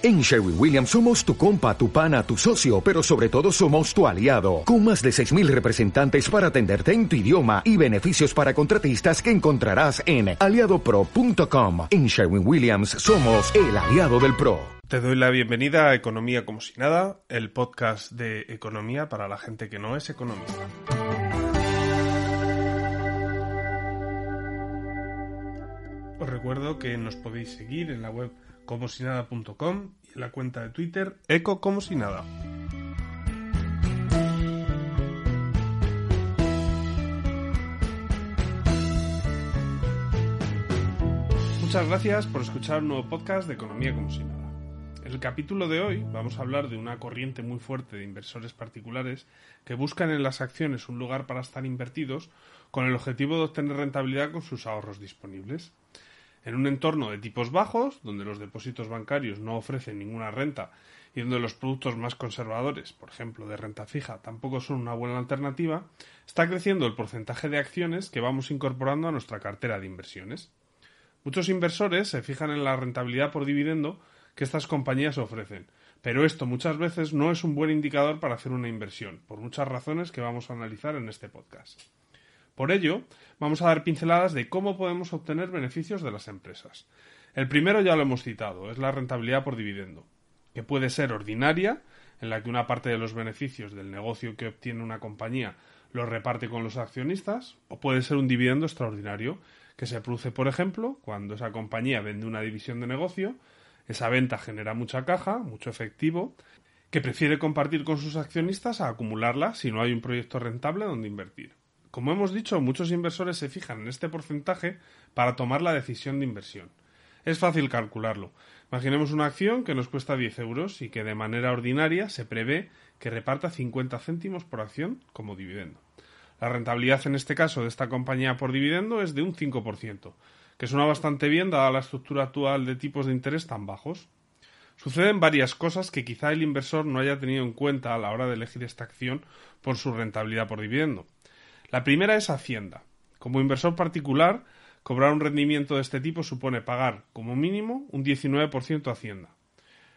En Sherwin Williams somos tu compa, tu pana, tu socio, pero sobre todo somos tu aliado, con más de 6.000 representantes para atenderte en tu idioma y beneficios para contratistas que encontrarás en aliadopro.com. En Sherwin Williams somos el aliado del PRO. Te doy la bienvenida a Economía como si nada, el podcast de economía para la gente que no es economista. Os recuerdo que nos podéis seguir en la web comosinada.com y en la cuenta de Twitter eco como si nada. Muchas gracias por escuchar un nuevo podcast de Economía como si nada. En el capítulo de hoy vamos a hablar de una corriente muy fuerte de inversores particulares que buscan en las acciones un lugar para estar invertidos con el objetivo de obtener rentabilidad con sus ahorros disponibles. En un entorno de tipos bajos, donde los depósitos bancarios no ofrecen ninguna renta y donde los productos más conservadores, por ejemplo de renta fija, tampoco son una buena alternativa, está creciendo el porcentaje de acciones que vamos incorporando a nuestra cartera de inversiones. Muchos inversores se fijan en la rentabilidad por dividendo que estas compañías ofrecen, pero esto muchas veces no es un buen indicador para hacer una inversión, por muchas razones que vamos a analizar en este podcast. Por ello, vamos a dar pinceladas de cómo podemos obtener beneficios de las empresas. El primero ya lo hemos citado, es la rentabilidad por dividendo, que puede ser ordinaria, en la que una parte de los beneficios del negocio que obtiene una compañía los reparte con los accionistas, o puede ser un dividendo extraordinario, que se produce, por ejemplo, cuando esa compañía vende una división de negocio, esa venta genera mucha caja, mucho efectivo, que prefiere compartir con sus accionistas a acumularla si no hay un proyecto rentable donde invertir. Como hemos dicho, muchos inversores se fijan en este porcentaje para tomar la decisión de inversión. Es fácil calcularlo. Imaginemos una acción que nos cuesta 10 euros y que de manera ordinaria se prevé que reparta 50 céntimos por acción como dividendo. La rentabilidad en este caso de esta compañía por dividendo es de un 5%, que suena bastante bien dada la estructura actual de tipos de interés tan bajos. Suceden varias cosas que quizá el inversor no haya tenido en cuenta a la hora de elegir esta acción por su rentabilidad por dividendo. La primera es Hacienda. Como inversor particular, cobrar un rendimiento de este tipo supone pagar, como mínimo, un 19% a Hacienda.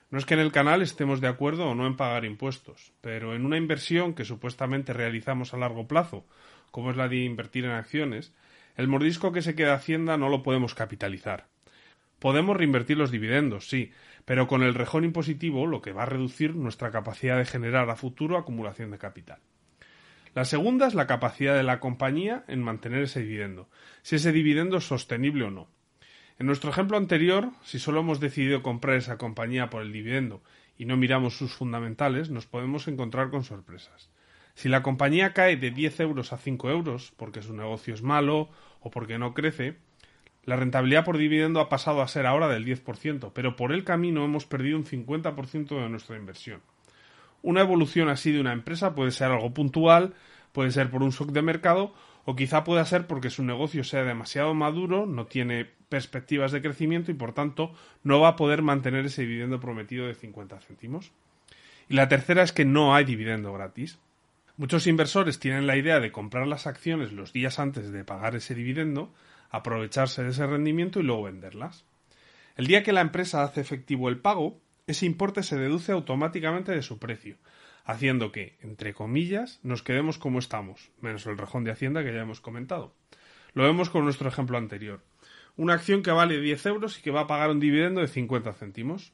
No es que en el canal estemos de acuerdo o no en pagar impuestos, pero en una inversión que supuestamente realizamos a largo plazo, como es la de invertir en acciones, el mordisco que se queda Hacienda no lo podemos capitalizar. Podemos reinvertir los dividendos, sí, pero con el rejón impositivo lo que va a reducir nuestra capacidad de generar a futuro acumulación de capital. La segunda es la capacidad de la compañía en mantener ese dividendo, si ese dividendo es sostenible o no. En nuestro ejemplo anterior, si solo hemos decidido comprar esa compañía por el dividendo y no miramos sus fundamentales, nos podemos encontrar con sorpresas. Si la compañía cae de 10 euros a 5 euros, porque su negocio es malo o porque no crece, la rentabilidad por dividendo ha pasado a ser ahora del 10%, pero por el camino hemos perdido un 50% de nuestra inversión. Una evolución así de una empresa puede ser algo puntual, puede ser por un shock de mercado o quizá pueda ser porque su negocio sea demasiado maduro, no tiene perspectivas de crecimiento y por tanto no va a poder mantener ese dividendo prometido de 50 céntimos. Y la tercera es que no hay dividendo gratis. Muchos inversores tienen la idea de comprar las acciones los días antes de pagar ese dividendo, aprovecharse de ese rendimiento y luego venderlas. El día que la empresa hace efectivo el pago, ese importe se deduce automáticamente de su precio, haciendo que, entre comillas, nos quedemos como estamos, menos el rejón de Hacienda que ya hemos comentado. Lo vemos con nuestro ejemplo anterior. Una acción que vale 10 euros y que va a pagar un dividendo de 50 céntimos.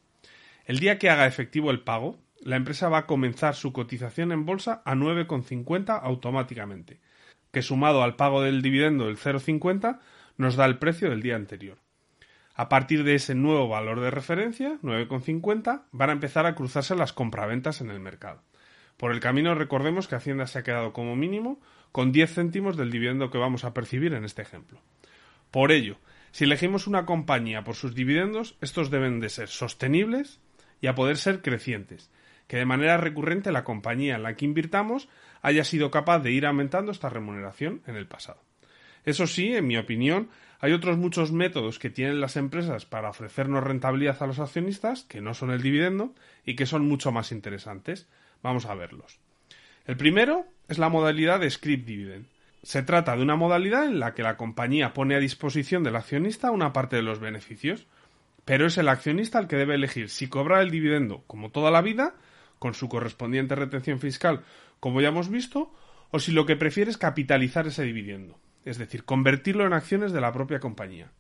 El día que haga efectivo el pago, la empresa va a comenzar su cotización en bolsa a 9,50 automáticamente, que sumado al pago del dividendo del 0,50 nos da el precio del día anterior. A partir de ese nuevo valor de referencia, 9,50, van a empezar a cruzarse las compraventas en el mercado. Por el camino recordemos que Hacienda se ha quedado como mínimo con 10 céntimos del dividendo que vamos a percibir en este ejemplo. Por ello, si elegimos una compañía por sus dividendos, estos deben de ser sostenibles y a poder ser crecientes, que de manera recurrente la compañía en la que invirtamos haya sido capaz de ir aumentando esta remuneración en el pasado. Eso sí, en mi opinión, hay otros muchos métodos que tienen las empresas para ofrecernos rentabilidad a los accionistas, que no son el dividendo, y que son mucho más interesantes. Vamos a verlos. El primero es la modalidad de script dividend. Se trata de una modalidad en la que la compañía pone a disposición del accionista una parte de los beneficios. pero es el accionista el que debe elegir si cobrar el dividendo como toda la vida, con su correspondiente retención fiscal, como ya hemos visto, o si lo que prefiere es capitalizar ese dividendo, es decir, convertirlo en acciones de la propia compañía.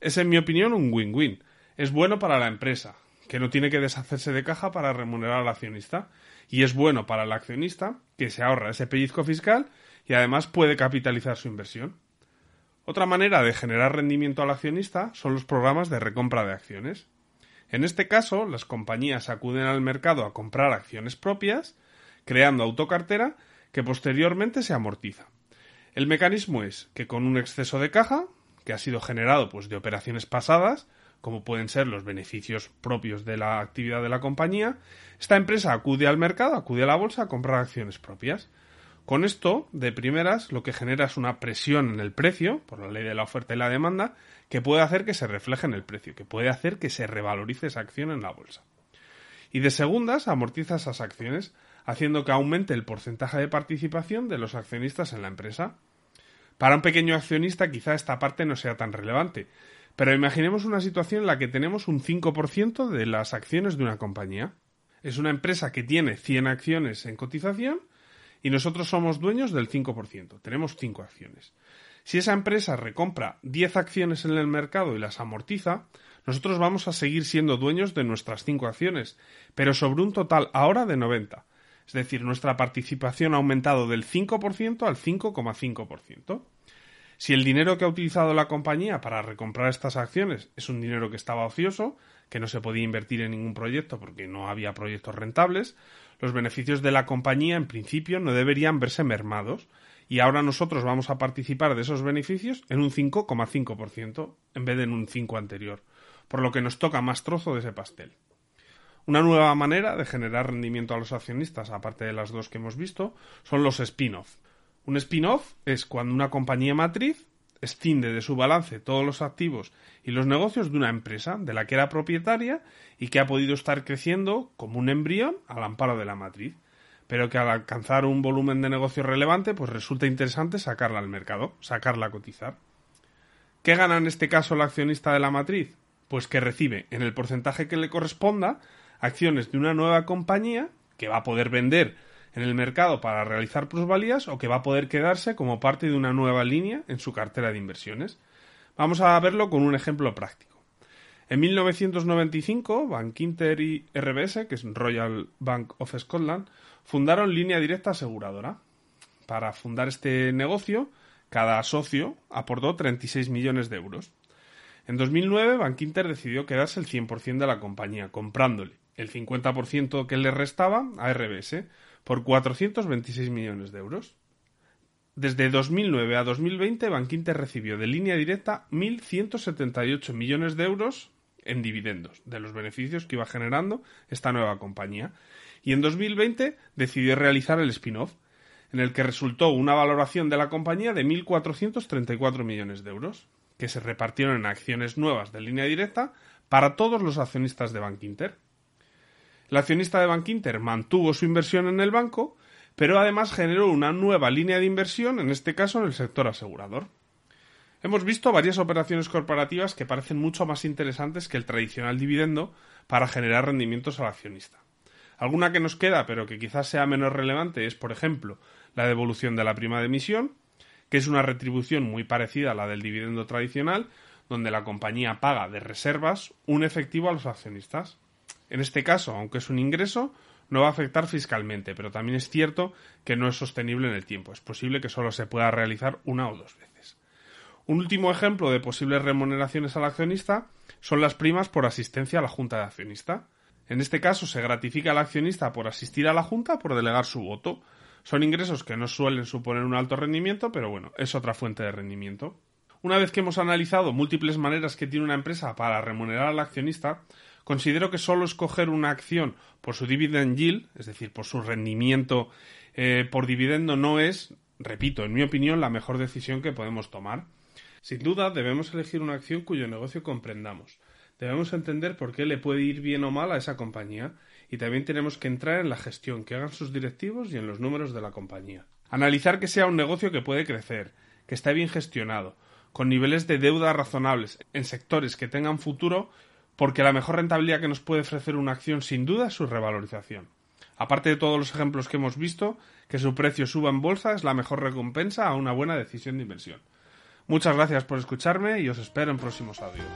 Es, en mi opinión, un win-win. Es bueno para la empresa, que no tiene que deshacerse de caja para remunerar al accionista, y es bueno para el accionista, que se ahorra ese pellizco fiscal y además puede capitalizar su inversión. Otra manera de generar rendimiento al accionista son los programas de recompra de acciones. En este caso, las compañías acuden al mercado a comprar acciones propias, creando autocartera que posteriormente se amortiza. El mecanismo es que con un exceso de caja, que ha sido generado pues de operaciones pasadas, como pueden ser los beneficios propios de la actividad de la compañía, esta empresa acude al mercado, acude a la bolsa a comprar acciones propias. Con esto, de primeras, lo que genera es una presión en el precio, por la ley de la oferta y la demanda, que puede hacer que se refleje en el precio, que puede hacer que se revalorice esa acción en la bolsa. Y de segundas, amortiza esas acciones, haciendo que aumente el porcentaje de participación de los accionistas en la empresa. Para un pequeño accionista quizá esta parte no sea tan relevante, pero imaginemos una situación en la que tenemos un 5% de las acciones de una compañía. Es una empresa que tiene 100 acciones en cotización y nosotros somos dueños del 5%. Tenemos 5 acciones. Si esa empresa recompra 10 acciones en el mercado y las amortiza, nosotros vamos a seguir siendo dueños de nuestras 5 acciones, pero sobre un total ahora de 90. Es decir, nuestra participación ha aumentado del 5% al 5,5%. Si el dinero que ha utilizado la compañía para recomprar estas acciones es un dinero que estaba ocioso, que no se podía invertir en ningún proyecto porque no había proyectos rentables, los beneficios de la compañía en principio no deberían verse mermados y ahora nosotros vamos a participar de esos beneficios en un 5,5% en vez de en un 5 anterior, por lo que nos toca más trozo de ese pastel. Una nueva manera de generar rendimiento a los accionistas, aparte de las dos que hemos visto, son los spin-off. Un spin-off es cuando una compañía matriz escinde de su balance todos los activos y los negocios de una empresa de la que era propietaria y que ha podido estar creciendo como un embrión al amparo de la matriz, pero que al alcanzar un volumen de negocio relevante, pues resulta interesante sacarla al mercado, sacarla a cotizar. ¿Qué gana en este caso el accionista de la matriz? Pues que recibe en el porcentaje que le corresponda acciones de una nueva compañía que va a poder vender en el mercado para realizar plusvalías o que va a poder quedarse como parte de una nueva línea en su cartera de inversiones. Vamos a verlo con un ejemplo práctico. En 1995, Bank Inter y RBS, que es Royal Bank of Scotland, fundaron Línea Directa Aseguradora. Para fundar este negocio, cada socio aportó 36 millones de euros. En 2009, Bank Inter decidió quedarse el 100% de la compañía, comprándole el 50% que le restaba a RBS, por 426 millones de euros. Desde 2009 a 2020, Bankinter recibió de línea directa 1.178 millones de euros en dividendos de los beneficios que iba generando esta nueva compañía. Y en 2020 decidió realizar el spin-off, en el que resultó una valoración de la compañía de 1.434 millones de euros, que se repartieron en acciones nuevas de línea directa para todos los accionistas de Bankinter. El accionista de Bank Inter mantuvo su inversión en el banco, pero además generó una nueva línea de inversión, en este caso en el sector asegurador. Hemos visto varias operaciones corporativas que parecen mucho más interesantes que el tradicional dividendo para generar rendimientos al accionista. Alguna que nos queda, pero que quizás sea menos relevante, es, por ejemplo, la devolución de la prima de emisión, que es una retribución muy parecida a la del dividendo tradicional, donde la compañía paga de reservas un efectivo a los accionistas. En este caso, aunque es un ingreso, no va a afectar fiscalmente, pero también es cierto que no es sostenible en el tiempo. Es posible que solo se pueda realizar una o dos veces. Un último ejemplo de posibles remuneraciones al accionista son las primas por asistencia a la Junta de Accionista. En este caso se gratifica al accionista por asistir a la Junta por delegar su voto. Son ingresos que no suelen suponer un alto rendimiento, pero bueno, es otra fuente de rendimiento. Una vez que hemos analizado múltiples maneras que tiene una empresa para remunerar al accionista, Considero que solo escoger una acción por su dividend yield, es decir, por su rendimiento eh, por dividendo, no es, repito, en mi opinión, la mejor decisión que podemos tomar. Sin duda, debemos elegir una acción cuyo negocio comprendamos. Debemos entender por qué le puede ir bien o mal a esa compañía y también tenemos que entrar en la gestión que hagan sus directivos y en los números de la compañía. Analizar que sea un negocio que puede crecer, que esté bien gestionado, con niveles de deuda razonables, en sectores que tengan futuro porque la mejor rentabilidad que nos puede ofrecer una acción sin duda es su revalorización. Aparte de todos los ejemplos que hemos visto, que su precio suba en bolsa es la mejor recompensa a una buena decisión de inversión. Muchas gracias por escucharme y os espero en próximos audios.